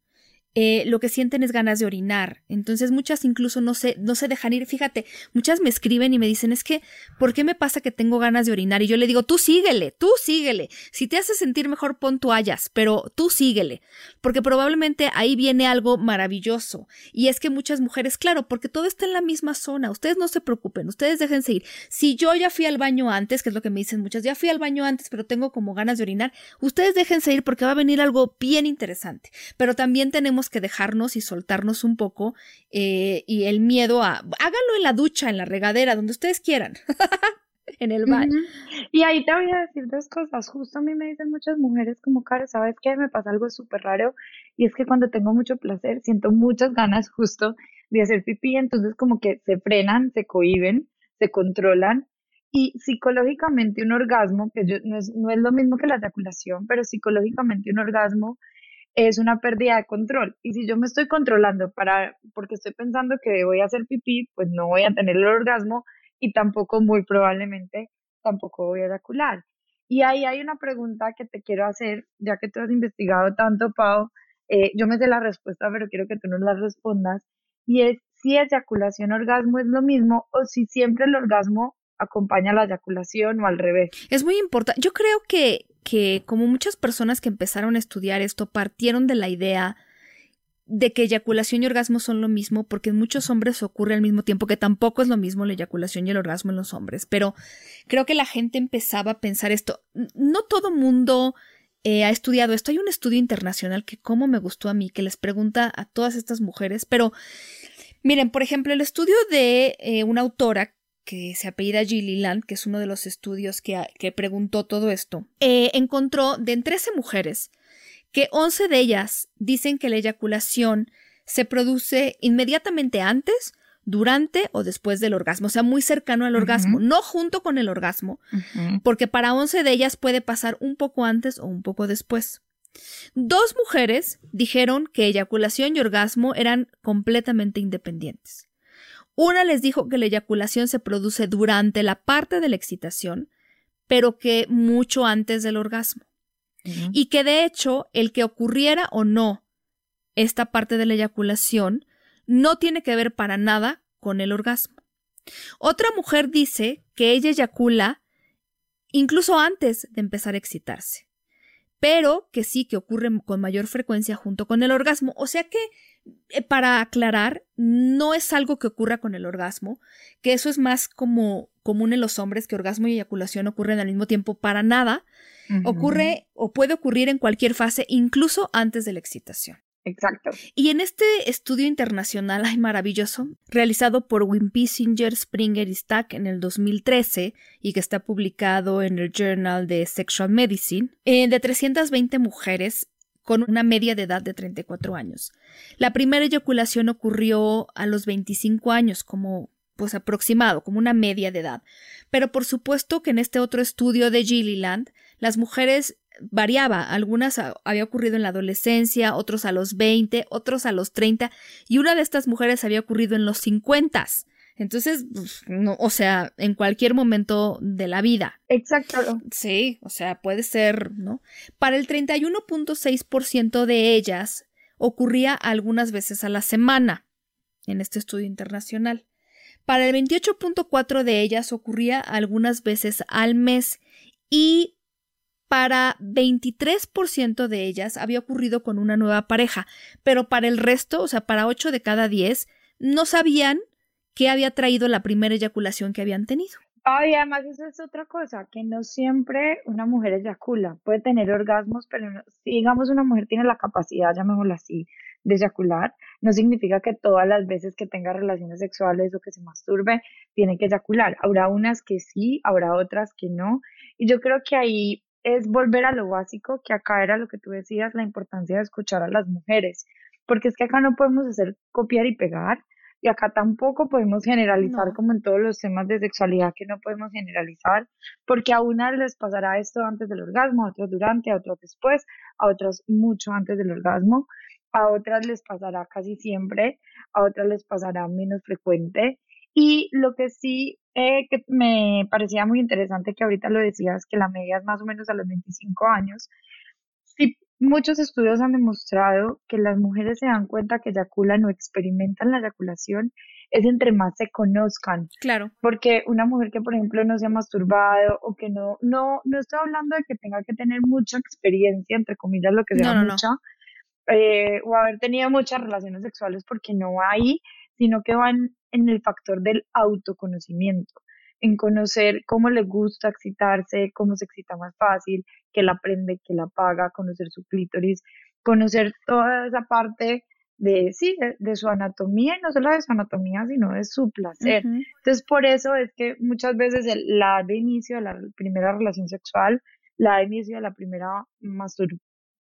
eh, lo que sienten es ganas de orinar. Entonces muchas incluso no se, no se dejan ir. Fíjate, muchas me escriben y me dicen, es que, ¿por qué me pasa que tengo ganas de orinar? Y yo le digo, tú síguele, tú síguele. Si te hace sentir mejor, pon toallas, pero tú síguele. Porque probablemente ahí viene algo maravilloso. Y es que muchas mujeres, claro, porque todo está en la misma zona. Ustedes no se preocupen, ustedes déjense ir. Si yo ya fui al baño antes, que es lo que me dicen muchas, ya fui al baño antes, pero tengo como ganas de orinar, ustedes déjense ir porque va a venir algo bien interesante. Pero también tenemos que dejarnos y soltarnos un poco eh, y el miedo a... Háganlo en la ducha, en la regadera, donde ustedes quieran. en el baño. Y ahí te voy a decir dos cosas. Justo a mí me dicen muchas mujeres como, cara, ¿sabes qué? Me pasa algo súper raro y es que cuando tengo mucho placer siento muchas ganas justo de hacer pipí, entonces como que se frenan, se cohiben, se controlan y psicológicamente un orgasmo, que no, es, no es lo mismo que la eyaculación, pero psicológicamente un orgasmo es una pérdida de control. Y si yo me estoy controlando para, porque estoy pensando que voy a hacer pipí, pues no voy a tener el orgasmo y tampoco muy probablemente tampoco voy a eyacular. Y ahí hay una pregunta que te quiero hacer, ya que tú has investigado tanto, Pau. Eh, yo me sé la respuesta, pero quiero que tú nos la respondas. Y es si eyaculación orgasmo es lo mismo o si siempre el orgasmo acompaña la eyaculación o al revés. Es muy importante. Yo creo que, que como muchas personas que empezaron a estudiar esto partieron de la idea de que eyaculación y orgasmo son lo mismo, porque en muchos hombres ocurre al mismo tiempo, que tampoco es lo mismo la eyaculación y el orgasmo en los hombres, pero creo que la gente empezaba a pensar esto. No todo mundo eh, ha estudiado esto. Hay un estudio internacional que como me gustó a mí, que les pregunta a todas estas mujeres, pero miren, por ejemplo, el estudio de eh, una autora que se apellida Gilliland, que es uno de los estudios que, que preguntó todo esto, eh, encontró de en 13 mujeres que 11 de ellas dicen que la eyaculación se produce inmediatamente antes, durante o después del orgasmo, o sea, muy cercano al orgasmo, no junto con el orgasmo, porque para 11 de ellas puede pasar un poco antes o un poco después. Dos mujeres dijeron que eyaculación y orgasmo eran completamente independientes. Una les dijo que la eyaculación se produce durante la parte de la excitación, pero que mucho antes del orgasmo. Y que de hecho el que ocurriera o no esta parte de la eyaculación no tiene que ver para nada con el orgasmo. Otra mujer dice que ella eyacula incluso antes de empezar a excitarse, pero que sí que ocurre con mayor frecuencia junto con el orgasmo. O sea que, eh, para aclarar, no es algo que ocurra con el orgasmo, que eso es más como común en los hombres, que orgasmo y eyaculación ocurren al mismo tiempo para nada, ocurre o puede ocurrir en cualquier fase, incluso antes de la excitación. Exacto. Y en este estudio internacional, ay, maravilloso, realizado por Wimpy Singer, Springer y Stack en el 2013 y que está publicado en el Journal de Sexual Medicine, eh, de 320 mujeres con una media de edad de 34 años. La primera eyaculación ocurrió a los 25 años, como pues aproximado, como una media de edad. Pero por supuesto que en este otro estudio de Gilliland, las mujeres variaba, algunas había ocurrido en la adolescencia, otros a los 20, otros a los 30 y una de estas mujeres había ocurrido en los 50. Entonces, pues, no, o sea, en cualquier momento de la vida. Exacto. Sí, o sea, puede ser, ¿no? Para el 31.6% de ellas ocurría algunas veces a la semana en este estudio internacional. Para el 28.4 de ellas ocurría algunas veces al mes y para 23% de ellas había ocurrido con una nueva pareja, pero para el resto, o sea, para 8 de cada 10, no sabían qué había traído la primera eyaculación que habían tenido. Ay, además eso es otra cosa, que no siempre una mujer eyacula, puede tener orgasmos, pero si digamos una mujer tiene la capacidad, llamémosla así, de eyacular, no significa que todas las veces que tenga relaciones sexuales o que se masturbe, tiene que eyacular. Habrá unas que sí, habrá otras que no. Y yo creo que ahí es volver a lo básico, que acá era lo que tú decías, la importancia de escuchar a las mujeres, porque es que acá no podemos hacer copiar y pegar, y acá tampoco podemos generalizar como en todos los temas de sexualidad que no podemos generalizar, porque a unas les pasará esto antes del orgasmo, a otras durante, a otras después, a otras mucho antes del orgasmo, a otras les pasará casi siempre, a otras les pasará menos frecuente. Y lo que sí eh, que me parecía muy interesante que ahorita lo decías, que la media es más o menos a los 25 años. Sí, muchos estudios han demostrado que las mujeres se dan cuenta que eyaculan o experimentan la eyaculación es entre más se conozcan. Claro. Porque una mujer que, por ejemplo, no se ha masturbado o que no, no, no estoy hablando de que tenga que tener mucha experiencia, entre comillas, lo que sea mucha, eh, o haber tenido muchas relaciones sexuales porque no hay, sino que van en el factor del autoconocimiento, en conocer cómo le gusta excitarse, cómo se excita más fácil, que la aprende, que la paga, conocer su clítoris, conocer toda esa parte de, sí, de, su anatomía, y no solo de su anatomía, sino de su placer. Entonces, por eso es que muchas veces la de inicio de la primera relación sexual, la de inicio de la primera, mastur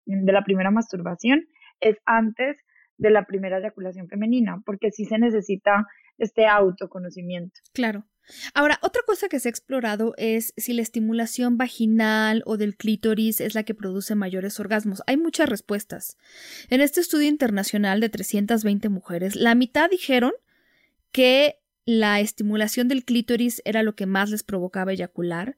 de la primera masturbación, es antes de la primera eyaculación femenina, porque sí se necesita este autoconocimiento. Claro. Ahora, otra cosa que se ha explorado es si la estimulación vaginal o del clítoris es la que produce mayores orgasmos. Hay muchas respuestas. En este estudio internacional de 320 mujeres, la mitad dijeron que la estimulación del clítoris era lo que más les provocaba eyacular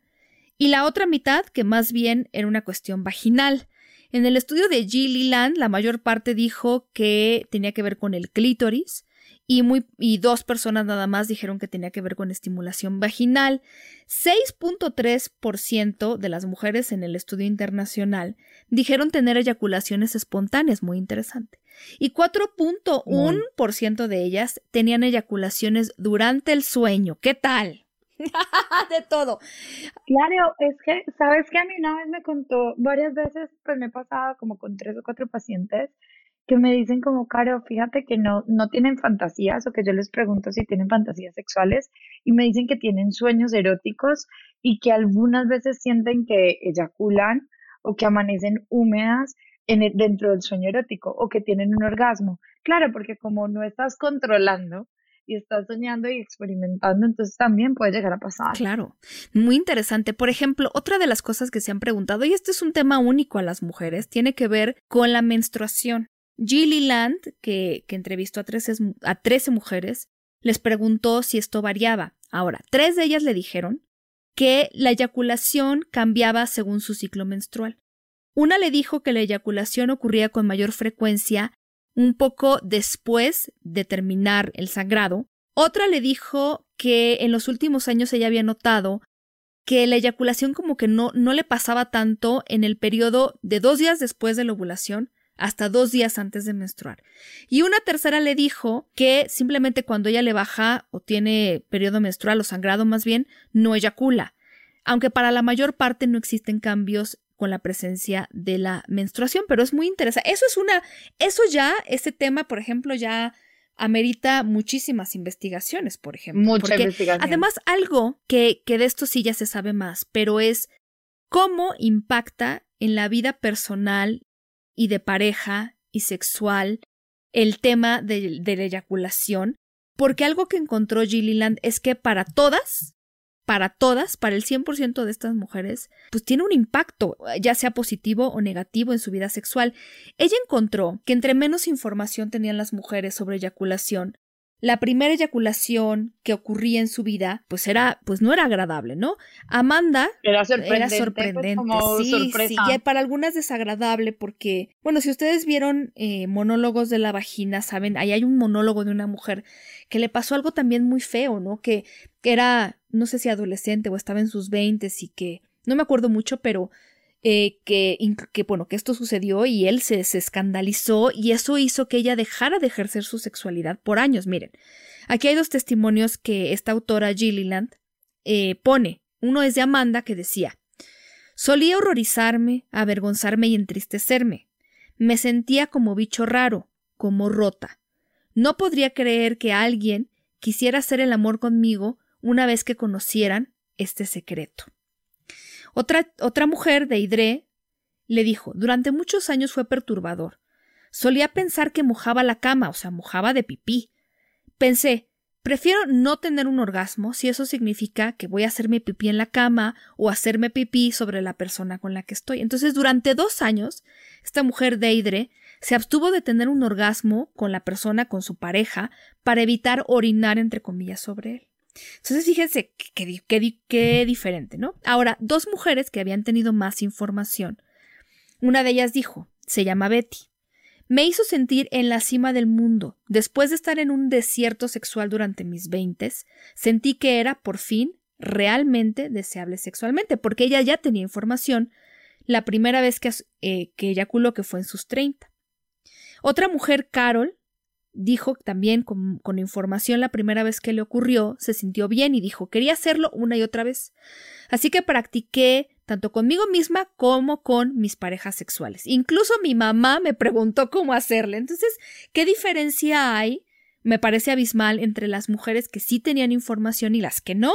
y la otra mitad que más bien era una cuestión vaginal. En el estudio de G. Leland, la mayor parte dijo que tenía que ver con el clítoris y, muy, y dos personas nada más dijeron que tenía que ver con estimulación vaginal. 6.3% de las mujeres en el estudio internacional dijeron tener eyaculaciones espontáneas, muy interesante. Y 4.1% de ellas tenían eyaculaciones durante el sueño. ¿Qué tal? de todo. Claro, es que, ¿sabes que A mí una vez me contó, varias veces, pues me he pasado como con tres o cuatro pacientes que me dicen como, Caro, fíjate que no, no tienen fantasías o que yo les pregunto si tienen fantasías sexuales y me dicen que tienen sueños eróticos y que algunas veces sienten que eyaculan o que amanecen húmedas en dentro del sueño erótico o que tienen un orgasmo. Claro, porque como no estás controlando y estás soñando y experimentando, entonces también puede llegar a pasar. Claro, muy interesante. Por ejemplo, otra de las cosas que se han preguntado, y este es un tema único a las mujeres, tiene que ver con la menstruación. Gilly Land, que, entrevistó a 13, a 13 mujeres, les preguntó si esto variaba. Ahora, tres de ellas le dijeron que la eyaculación cambiaba según su ciclo menstrual. Una le dijo que la eyaculación ocurría con mayor frecuencia un poco después de terminar el sangrado. Otra le dijo que en los últimos años ella había notado que la eyaculación como que no, no le pasaba tanto en el periodo de dos días después de la ovulación, hasta dos días antes de menstruar. Y una tercera le dijo que simplemente cuando ella le baja o tiene periodo menstrual o sangrado más bien, no eyacula, aunque para la mayor parte no existen cambios con la presencia de la menstruación, pero es muy interesante. Eso es una, eso ya, ese tema, por ejemplo, ya amerita muchísimas investigaciones, por ejemplo. Mucha investigación. Además, algo que, que de esto sí ya se sabe más, pero es cómo impacta en la vida personal y de pareja y sexual el tema de, la eyaculación, porque algo que encontró Gilliland es que para todas, para todas, para el 100% de estas mujeres, pues tiene un impacto, ya sea positivo o negativo en su vida sexual. Ella encontró que entre menos información tenían las mujeres sobre eyaculación, la primera eyaculación que ocurría en su vida, pues era, pues no era agradable, ¿no? Amanda era sorprendente, era sorprendente. sí, sí, y para algunas desagradable porque, bueno, si ustedes vieron eh, monólogos de la vagina, saben, ahí hay un monólogo de una mujer que le pasó algo también muy feo, ¿no? Que, que era, no sé si adolescente o estaba en sus veintes y que, no me acuerdo mucho, pero eh, que, bueno, que esto sucedió y él se, se, escandalizó y eso hizo que ella dejara de ejercer su sexualidad por años. Miren, aquí hay dos testimonios que esta autora Gilliland eh, pone. Uno es de Amanda que decía, solía horrorizarme, avergonzarme y entristecerme. Me sentía como bicho raro, como rota. No podría creer que alguien quisiera hacer el amor conmigo una vez que conocieran este secreto. Otra, otra mujer de Idré le dijo, durante muchos años fue perturbador. Solía pensar que mojaba la cama, o sea, mojaba de pipí. Pensé, prefiero no tener un orgasmo si eso significa que voy a hacerme pipí en la cama o hacerme pipí sobre la persona con la que estoy. Entonces, durante dos años, esta mujer Deidre se abstuvo de tener un orgasmo con la persona, con su pareja, para evitar orinar, entre comillas, sobre él. Entonces, fíjense qué, diferente, ¿no? Ahora, dos mujeres que habían tenido más información. Una de ellas dijo, se llama Betty. Me hizo sentir en la cima del mundo. Después de estar en un desierto sexual durante mis veintes, sentí que era, por fin, realmente deseable sexualmente, porque ella ya tenía información la primera vez que, eh, que eyaculó, que fue en sus treinta. Otra mujer, Carol, Dijo también con, información la primera vez que le ocurrió, se sintió bien y dijo quería hacerlo una y otra vez. Así que practiqué tanto conmigo misma como con mis parejas sexuales. Incluso mi mamá me preguntó cómo hacerle. Entonces, ¿qué diferencia hay? Me parece abismal entre las mujeres que sí tenían información y las que no.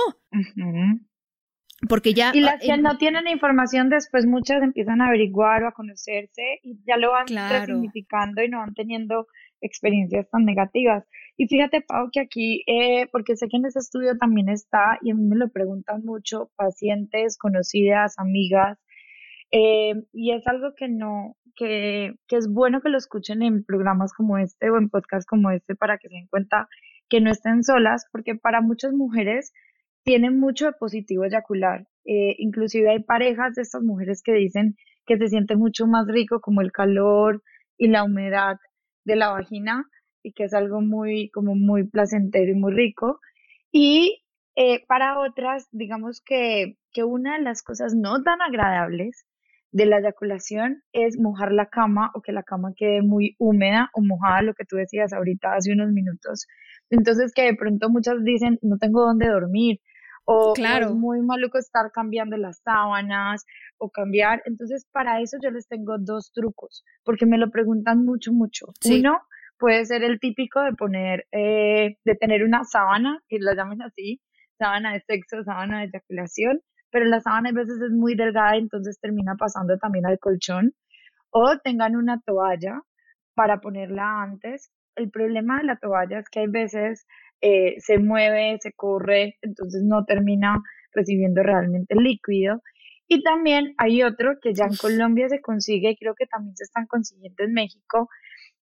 Porque ya. Y las que no tienen información, después muchas empiezan a averiguar o a conocerse y ya lo van significando y no van teniendo experiencias tan negativas. Y fíjate, Pau, que aquí, eh, porque sé que en ese estudio también está, y a mí me lo preguntan mucho, pacientes, conocidas, amigas, eh, y es algo que no, que, que es bueno que lo escuchen en programas como este o en podcasts como este para que se den cuenta que no estén solas, porque para muchas mujeres tiene mucho de positivo eyacular. Eh, inclusive hay parejas de estas mujeres que dicen que se siente mucho más rico como el calor y la humedad de la vagina y que es algo muy como muy placentero y muy rico. Y eh, para otras, digamos que, que una de las cosas no tan agradables de la eyaculación es mojar la cama o que la cama quede muy húmeda o mojada, lo que tú decías ahorita hace unos minutos. Entonces que de pronto muchas dicen, no tengo dónde dormir, o, claro. es muy maluco estar cambiando las sábanas o cambiar. Entonces, para eso yo les tengo dos trucos, porque me lo preguntan mucho, mucho. Uno puede ser el típico de poner, eh, de tener una sábana, que la llamen así, sábana de sexo, sábana de eyaculación, pero la sábana a veces es muy delgada, entonces termina pasando también al colchón. O tengan una toalla para ponerla antes. El problema de la toalla es que hay veces eh, se mueve, se corre, entonces no termina recibiendo realmente el líquido. Y también hay otro que ya en Colombia se consigue, y creo que también se están consiguiendo en México,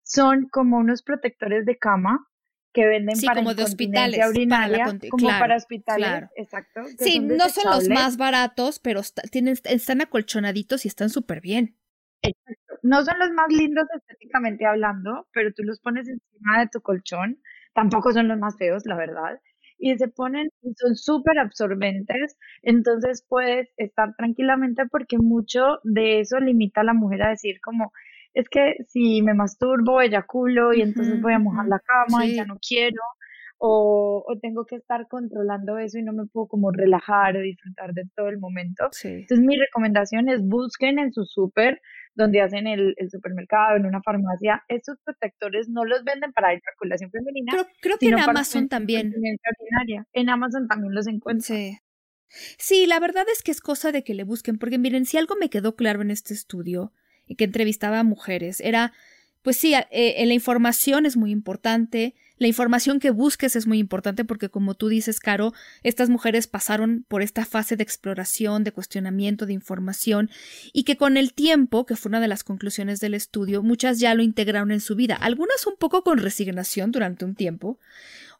son como unos protectores de cama que venden para como de hospitales, urinaria, como para hospitales, exacto. Sí, no son los más baratos, pero tienen, están acolchonaditos y están súper bien. Exacto. No son los más lindos estéticamente hablando, pero tú los pones encima de tu colchón tampoco son los más feos, la verdad. Y se ponen, son súper absorbentes, entonces puedes estar tranquilamente porque mucho de eso limita a la mujer a decir como, es que si me masturbo, eyaculo y entonces voy a mojar la cama y ya no quiero, o, o, tengo que estar controlando eso y no me puedo como relajar o disfrutar de todo el momento. Entonces mi recomendación es busquen en su súper donde hacen el, el, supermercado, en una farmacia, estos protectores no los venden para eyaculación femenina. Creo, creo que en Amazon también. En Amazon también los encuentran. Sí. Sí, la verdad es que es cosa de que le busquen, porque miren, si algo me quedó claro en este estudio, y que entrevistaba a mujeres, era, pues sí, eh, la información es muy importante, la información que busques es muy importante porque, como tú dices, Caro, estas mujeres pasaron por esta fase de exploración, de cuestionamiento, de información, y que con el tiempo, que fue una de las conclusiones del estudio, muchas ya lo integraron en su vida, algunas un poco con resignación durante un tiempo,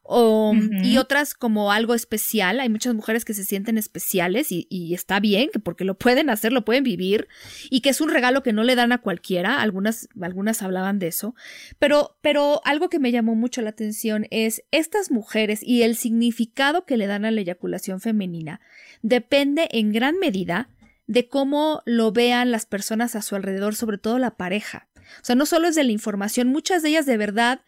o, y otras como algo especial. Hay muchas mujeres que se sienten especiales y, y, está bien, que porque lo pueden hacer, lo pueden vivir y que es un regalo que no le dan a cualquiera. Algunas, algunas hablaban de eso. Pero, pero algo que me llamó mucho la atención es estas mujeres y el significado que le dan a la eyaculación femenina depende en gran medida de cómo lo vean las personas a su alrededor, sobre todo la pareja. O sea, no solo es de la información, muchas de ellas de verdad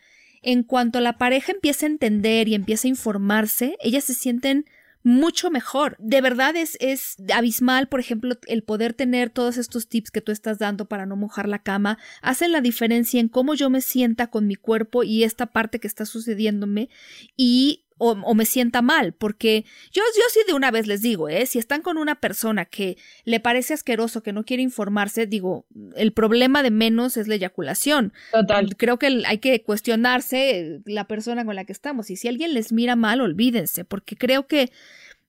en cuanto la pareja empieza a entender y empieza a informarse, ellas se sienten mucho mejor. De verdad es, es abismal, por ejemplo, el poder tener todos estos tips que tú estás dando para no mojar la cama, hacen la diferencia en cómo yo me sienta con mi cuerpo y esta parte que está sucediéndome y o, me sienta mal, porque yo, yo sí de una vez les digo, ¿eh? si están con una persona que le parece asqueroso, que no quiere informarse, digo, el problema de menos es la eyaculación. Total. Creo que hay que cuestionarse la persona con la que estamos y si alguien les mira mal, olvídense, porque creo que,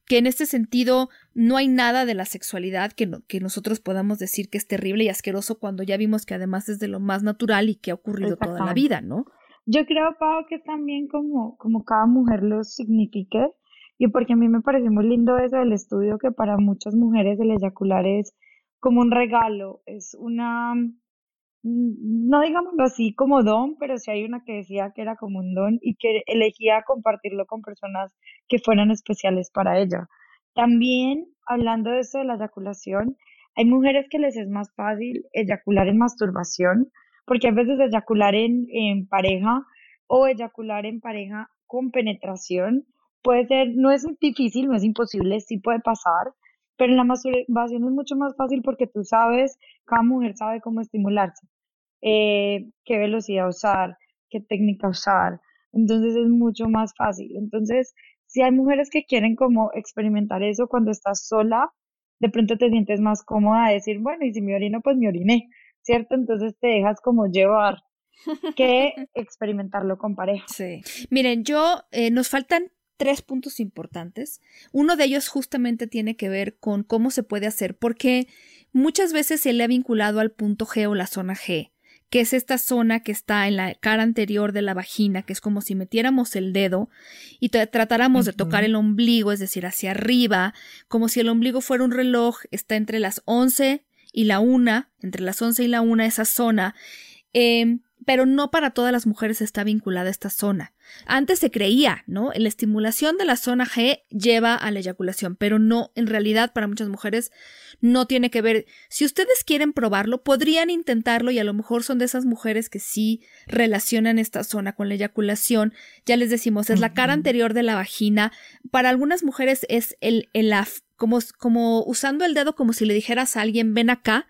que en este sentido no hay nada de la sexualidad que, que nosotros podamos decir que es terrible y asqueroso cuando ya vimos que además es de lo más natural y que ha ocurrido toda la vida, ¿no? Yo creo, Pau, que también como, como cada mujer lo signifique, y porque a mí me parece muy lindo eso del estudio, que para muchas mujeres el eyacular es como un regalo, es una, mm, no digámoslo así como don, pero sí hay una que decía que era como un don y que elegía compartirlo con personas que fueran especiales para ella. También, hablando de eso de la eyaculación, hay mujeres que les es más fácil eyacular en masturbación, porque a veces eyacular en, en pareja o eyacular en pareja con penetración puede ser, no es difícil, no es imposible, sí puede pasar, pero en la masturbación es mucho más fácil porque tú sabes, cada mujer sabe cómo estimularse, eh, qué velocidad usar, qué técnica usar, entonces es mucho más fácil. Entonces, si hay mujeres que quieren como experimentar eso cuando estás sola, de pronto te sientes más cómoda a decir, bueno, y si me orino, pues me oriné. ¿Cierto? Entonces te dejas como llevar. que experimentarlo con pareja. Sí. Miren, yo eh, nos faltan tres puntos importantes. Uno de ellos justamente tiene que ver con cómo se puede hacer, porque muchas veces se le ha vinculado al punto G o la zona G, que es esta zona que está en la cara anterior de la vagina, que es como si metiéramos el dedo y tratáramos de tocar el ombligo, es decir, hacia arriba, como si el ombligo fuera un reloj, está entre las 11 y la 1, entre las 11 y la 1 esa zona. Eh, pero no para todas las mujeres está vinculada esta zona. Antes se creía, ¿no? La estimulación de la zona G lleva a la eyaculación, pero no, en realidad para muchas mujeres no tiene que ver. Si ustedes quieren probarlo, podrían intentarlo y a lo mejor son de esas mujeres que sí relacionan esta zona con la eyaculación. Ya les decimos, es la cara anterior de la vagina. Para algunas mujeres es el, el como, como usando el dedo como si le dijeras a alguien, ven acá.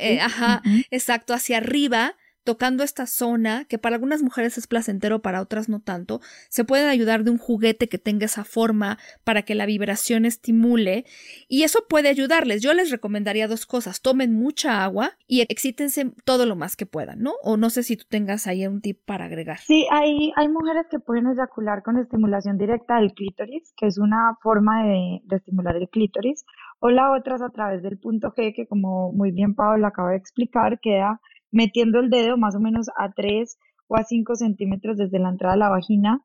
Eh, ajá, exacto, hacia arriba tocando esta zona, que para algunas mujeres es placentero, para otras no tanto, se pueden ayudar de un juguete que tenga esa forma para que la vibración estimule y eso puede ayudarles. Yo les recomendaría dos cosas, tomen mucha agua y excítense todo lo más que puedan, ¿no? O no sé si tú tengas ahí un tip para agregar. Sí, hay, hay mujeres que pueden eyacular con estimulación directa del clítoris, que es una forma de, estimular el clítoris, o la otra es a través del punto G, que como muy bien Pablo acaba de explicar, queda metiendo el dedo más o menos a 3 o a 5 centímetros desde la entrada de la vagina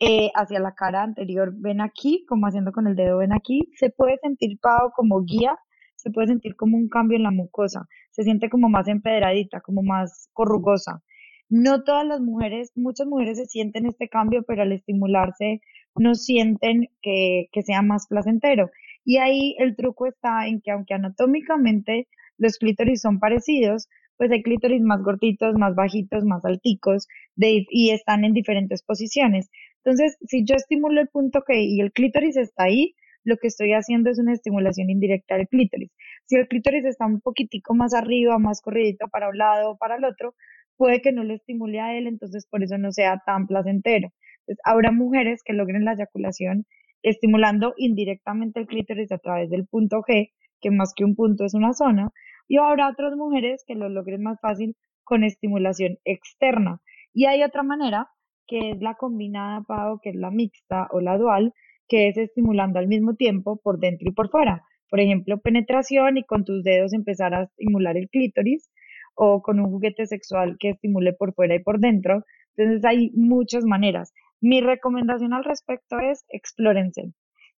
eh, hacia la cara anterior. Ven aquí, como haciendo con el dedo, ven aquí. Se puede sentir pavo como guía, se puede sentir como un cambio en la mucosa. Se siente como más empedradita, como más corrugosa. No todas las mujeres, muchas mujeres se sienten este cambio, pero al estimularse no sienten que, que sea más placentero. Y ahí el truco está en que aunque anatómicamente los clítoris son parecidos, pues hay clítoris más gorditos, más bajitos, más alticos y están en diferentes posiciones. Entonces, si yo estimulo el punto G y el clítoris está ahí, lo que estoy haciendo es una estimulación indirecta del clítoris. Si el clítoris está un poquitico más arriba, más corridito para un lado o para el otro, puede que no lo estimule a él, entonces por eso no sea tan placentero. Entonces, habrá mujeres que logren la eyaculación estimulando indirectamente el clítoris a través del punto G, que más que un punto es una zona, y habrá otras mujeres que lo logren más fácil con estimulación externa. Y hay otra manera, que es la combinada, Pau, que es la mixta o la dual, que es estimulando al mismo tiempo por dentro y por fuera. Por ejemplo, penetración y con tus dedos empezar a estimular el clítoris o con un juguete sexual que estimule por fuera y por dentro. Entonces hay muchas maneras. Mi recomendación al respecto es explórense.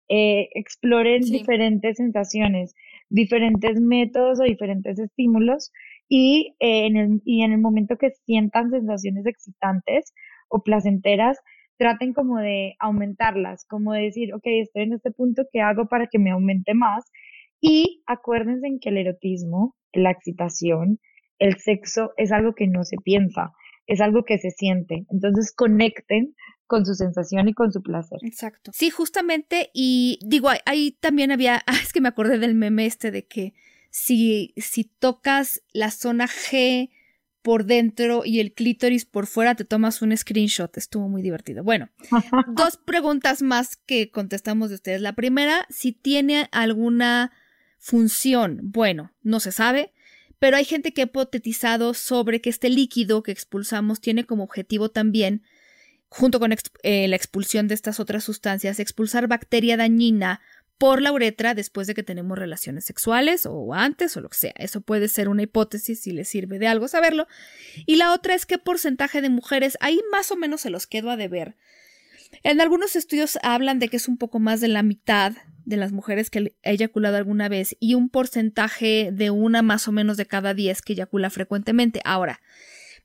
Eh, exploren diferentes sensaciones diferentes métodos o diferentes estímulos y, eh, en el, y en el momento que sientan sensaciones excitantes o placenteras, traten como de aumentarlas, como de decir, ok, estoy en este punto, ¿qué hago para que me aumente más? Y acuérdense en que el erotismo, la excitación, el sexo es algo que no se piensa, es algo que se siente. Entonces conecten con su sensación y con su placer. Exacto. Sí, justamente, y digo, ahí, también había, ah, es que me acordé del meme este de que si, si tocas la zona G por dentro y el clítoris por fuera, te tomas un screenshot. Estuvo muy divertido. Bueno, dos preguntas más que contestamos de ustedes. La primera, si tiene alguna función. Bueno, no se sabe, pero hay gente que ha hipotetizado sobre que este líquido que expulsamos tiene como objetivo también junto con eh, la expulsión de estas otras sustancias, expulsar bacteria dañina por la uretra después de que tenemos relaciones sexuales o antes o lo que sea. Eso puede ser una hipótesis si les sirve de algo saberlo. Y la otra es qué porcentaje de mujeres, ahí más o menos se los quedo a deber. En algunos estudios hablan de que es un poco más de la mitad de las mujeres que ha eyaculado alguna vez y un porcentaje de una más o menos de cada diez que eyacula frecuentemente. Ahora,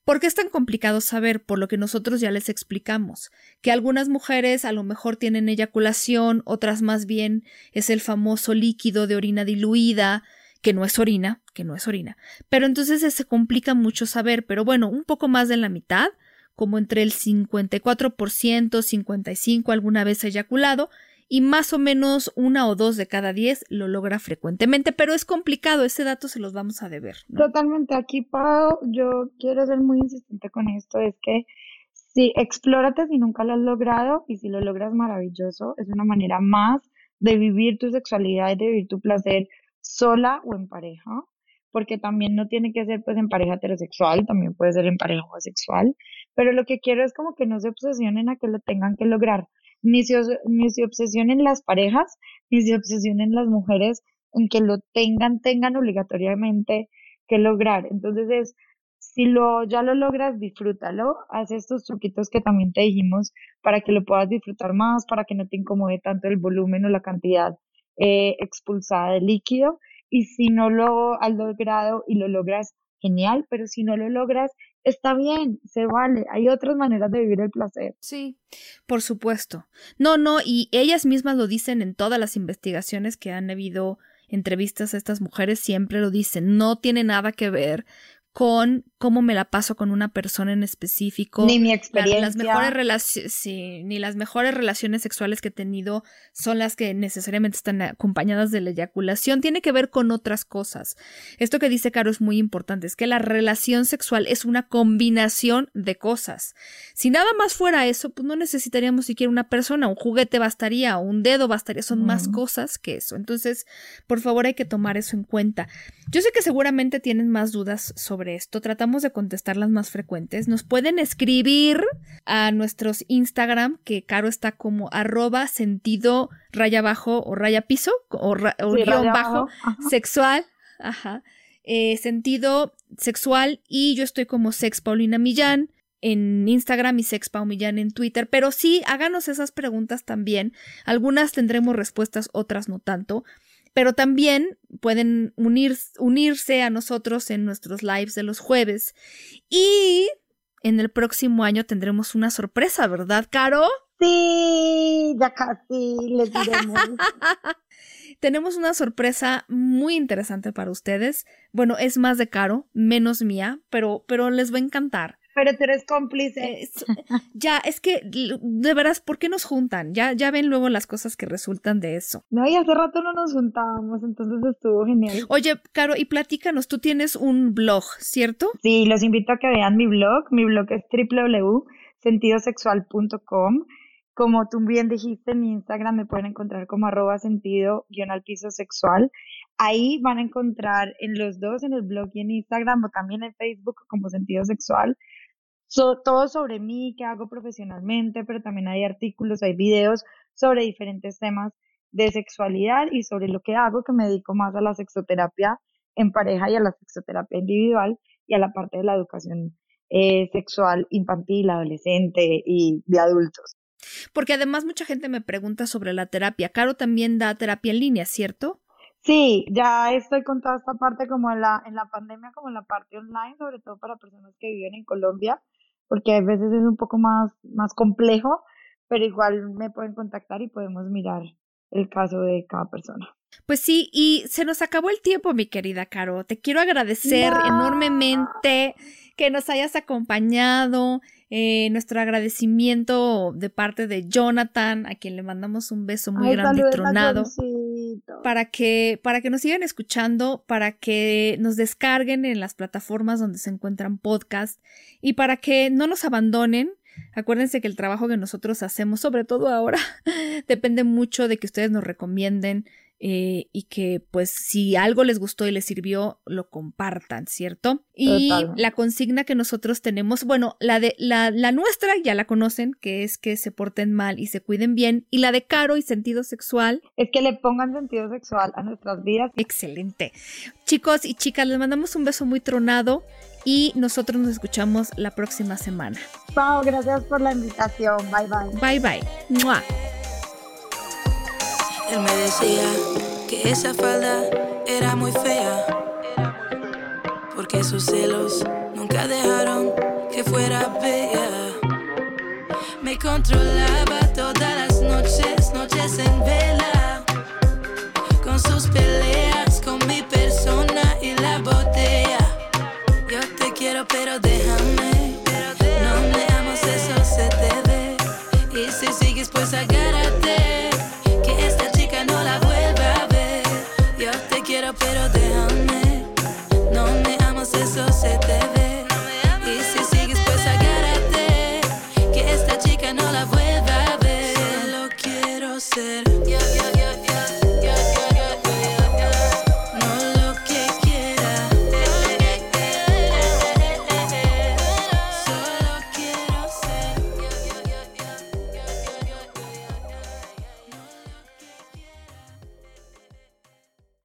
¿Por qué es tan complicado saber? Por lo que nosotros ya les explicamos, que algunas mujeres a lo mejor tienen eyaculación, otras más bien es el famoso líquido de orina diluida, que no es orina, que no es orina. Pero entonces se complica mucho saber, pero bueno, un poco más de la mitad, como entre el 54%, 55% alguna vez eyaculado, y más o menos una o dos de cada diez lo logra frecuentemente, pero es complicado, ese dato se los vamos a deber. Totalmente, aquí Pau, yo quiero ser muy insistente con esto, es que si explórate si nunca lo has logrado y si lo logras maravilloso, es una manera más de vivir tu sexualidad y de vivir tu placer sola o en pareja, porque también no tiene que ser pues en pareja heterosexual, también puede ser en pareja homosexual, pero lo que quiero es como que no se obsesionen a que lo tengan que lograr, ni se, ni se obsesionen las parejas, ni se obsesionen las mujeres en que lo tengan, tengan obligatoriamente que lograr. Entonces es, si lo, ya lo logras, disfrútalo, haz estos truquitos que también te dijimos para que lo puedas disfrutar más, para que no te incomode tanto el volumen o la cantidad eh, expulsada de líquido. Y si no lo has logrado y lo logras, genial, pero si no lo logras, está bien, se vale. Hay otras maneras de vivir el placer. Sí, por supuesto. No, no, y ellas mismas lo dicen en todas las investigaciones que han habido entrevistas a estas mujeres siempre lo dicen, no tiene nada que ver con cómo me la paso con una persona en específico. Ni mi experiencia. las mejores relaciones, sí, ni las mejores relaciones sexuales que he tenido son las que necesariamente están acompañadas de la eyaculación. Tiene que ver con otras cosas. Esto que dice Caro es muy importante, es que la relación sexual es una combinación de cosas. Si nada más fuera eso, pues no necesitaríamos siquiera una persona, un juguete bastaría, un dedo bastaría, son más cosas que eso. Entonces, por favor, hay que tomar eso en cuenta. Yo sé que seguramente tienen más dudas sobre esto. Tratamos de contestar las más frecuentes. Nos pueden escribir a nuestros Instagram, que Caro está como arroba sentido raya bajo o raya piso o, guion bajo sexual. Ajá. Eh, sentido sexual y yo estoy como Sex Paulina Millán en Instagram y Sex Pau Millán en Twitter, pero sí háganos esas preguntas también. Algunas tendremos respuestas, otras no tanto pero también pueden unir, unirse a nosotros en nuestros lives de los jueves. Y en el próximo año tendremos una sorpresa, ¿verdad, Caro? Sí, ya casi les diremos. Tenemos una sorpresa muy interesante para ustedes. Bueno, es más de Caro, menos mía, pero, pero les va a encantar. Pero tú eres cómplice. ya, es que, de veras, ¿por qué nos juntan? Ya, ya ven luego las cosas que resultan de eso. No, y hace rato no nos juntábamos, entonces estuvo genial. Oye, Caro, y platícanos, tú tienes un blog, ¿cierto? Sí, los invito a que vean mi blog. Mi blog es www.sentidosexual.com. Como tú bien dijiste, en mi Instagram me pueden encontrar como arroba sentido guion al piso sexual. Ahí van a encontrar en los dos, en el blog y en Instagram o también en Facebook como sentido sexual, todo sobre mí, qué hago profesionalmente, pero también hay artículos, hay videos sobre diferentes temas de sexualidad y sobre lo que hago, que me dedico más a la sexoterapia en pareja y a la sexoterapia individual y a la parte de la educación eh, sexual infantil, adolescente y de adultos. Porque además mucha gente me pregunta sobre la terapia. Caro también da terapia en línea, ¿cierto? Sí, ya estoy con toda esta parte como en la, en la pandemia, como en la parte online, sobre todo para personas que viven en Colombia porque a veces es un poco más, más complejo, pero igual me pueden contactar y podemos mirar el caso de cada persona. Pues sí, y se nos acabó el tiempo, mi querida Caro. Te quiero agradecer enormemente que nos hayas acompañado. Eh, nuestro agradecimiento de parte de Jonathan, a quien le mandamos un beso muy grande y tronado para que, para que nos sigan escuchando, para que nos descarguen en las plataformas donde se encuentran podcasts y para que no nos abandonen. Acuérdense que el trabajo que nosotros hacemos, sobre todo ahora, depende mucho de que ustedes nos recomienden, eh, y que pues si algo les gustó y les sirvió, lo compartan, ¿cierto? Y la consigna que nosotros tenemos, bueno, la de la, la, nuestra ya la conocen, que es que se porten mal y se cuiden bien, y la de caro y sentido sexual. Es que le pongan sentido sexual a nuestras vidas. Excelente. Chicos y chicas, les mandamos un beso muy tronado y nosotros nos escuchamos la próxima semana. Pau, gracias por la invitación. Bye bye. Bye bye. ¡Mua! Él me decía que esa falda era muy fea, porque sus celos nunca dejaron que fuera bella. Me controlaba todas las noches, noches en vela, con sus peleas, con mi persona y la botella. Yo te quiero, pero de